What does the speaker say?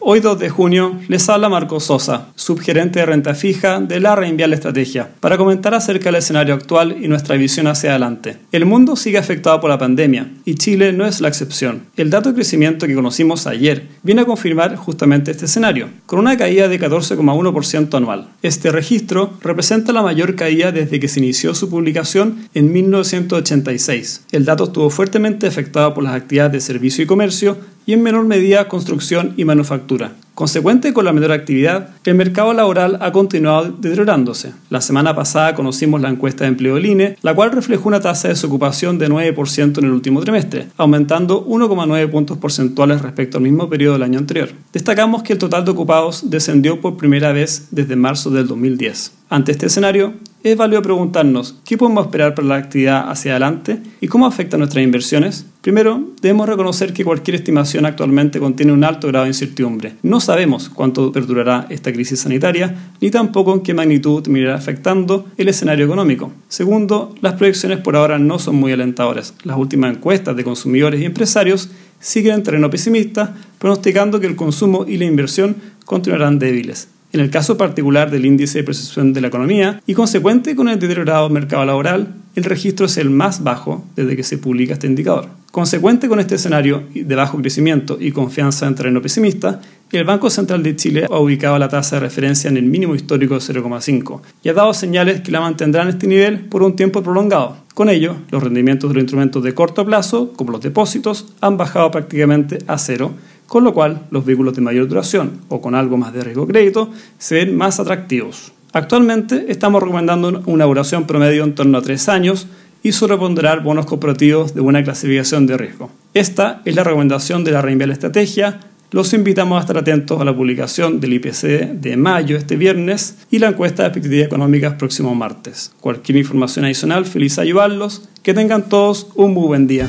Hoy 2 de junio les habla Marco Sosa, subgerente de renta fija de la Reinvial Estrategia, para comentar acerca del escenario actual y nuestra visión hacia adelante. El mundo sigue afectado por la pandemia y Chile no es la excepción. El dato de crecimiento que conocimos ayer viene a confirmar justamente este escenario, con una caída de 14,1% anual. Este registro representa la mayor caída desde que se inició su publicación en 1986. El dato estuvo fuertemente afectado por las actividades de servicio y comercio y en menor medida construcción y manufactura. Consecuente con la menor actividad, el mercado laboral ha continuado deteriorándose. La semana pasada conocimos la encuesta de empleo del INE, la cual reflejó una tasa de desocupación de 9% en el último trimestre, aumentando 1,9 puntos porcentuales respecto al mismo periodo del año anterior. Destacamos que el total de ocupados descendió por primera vez desde marzo del 2010. Ante este escenario, es válido preguntarnos qué podemos esperar para la actividad hacia adelante y cómo afecta nuestras inversiones. Primero, debemos reconocer que cualquier estimación actualmente contiene un alto grado de incertidumbre. No sabemos cuánto perdurará esta crisis sanitaria, ni tampoco en qué magnitud terminará afectando el escenario económico. Segundo, las proyecciones por ahora no son muy alentadoras. Las últimas encuestas de consumidores y empresarios siguen en terreno pesimista, pronosticando que el consumo y la inversión continuarán débiles en el caso particular del índice de percepción de la economía y consecuente con el deteriorado mercado laboral, el registro es el más bajo desde que se publica este indicador. Consecuente con este escenario de bajo crecimiento y confianza en terreno pesimista, el Banco Central de Chile ha ubicado la tasa de referencia en el mínimo histórico de 0,5 y ha dado señales que la mantendrán en este nivel por un tiempo prolongado. Con ello, los rendimientos de los instrumentos de corto plazo, como los depósitos, han bajado prácticamente a cero con lo cual los vehículos de mayor duración o con algo más de riesgo crédito se ven más atractivos. Actualmente estamos recomendando una duración promedio en torno a 3 años y sobreponderar bonos corporativos de buena clasificación de riesgo. Esta es la recomendación de la Reinvial Estrategia. Los invitamos a estar atentos a la publicación del IPC de mayo este viernes y la encuesta de expectativas económicas próximo martes. Cualquier información adicional, feliz ayudarlos. Que tengan todos un muy buen día.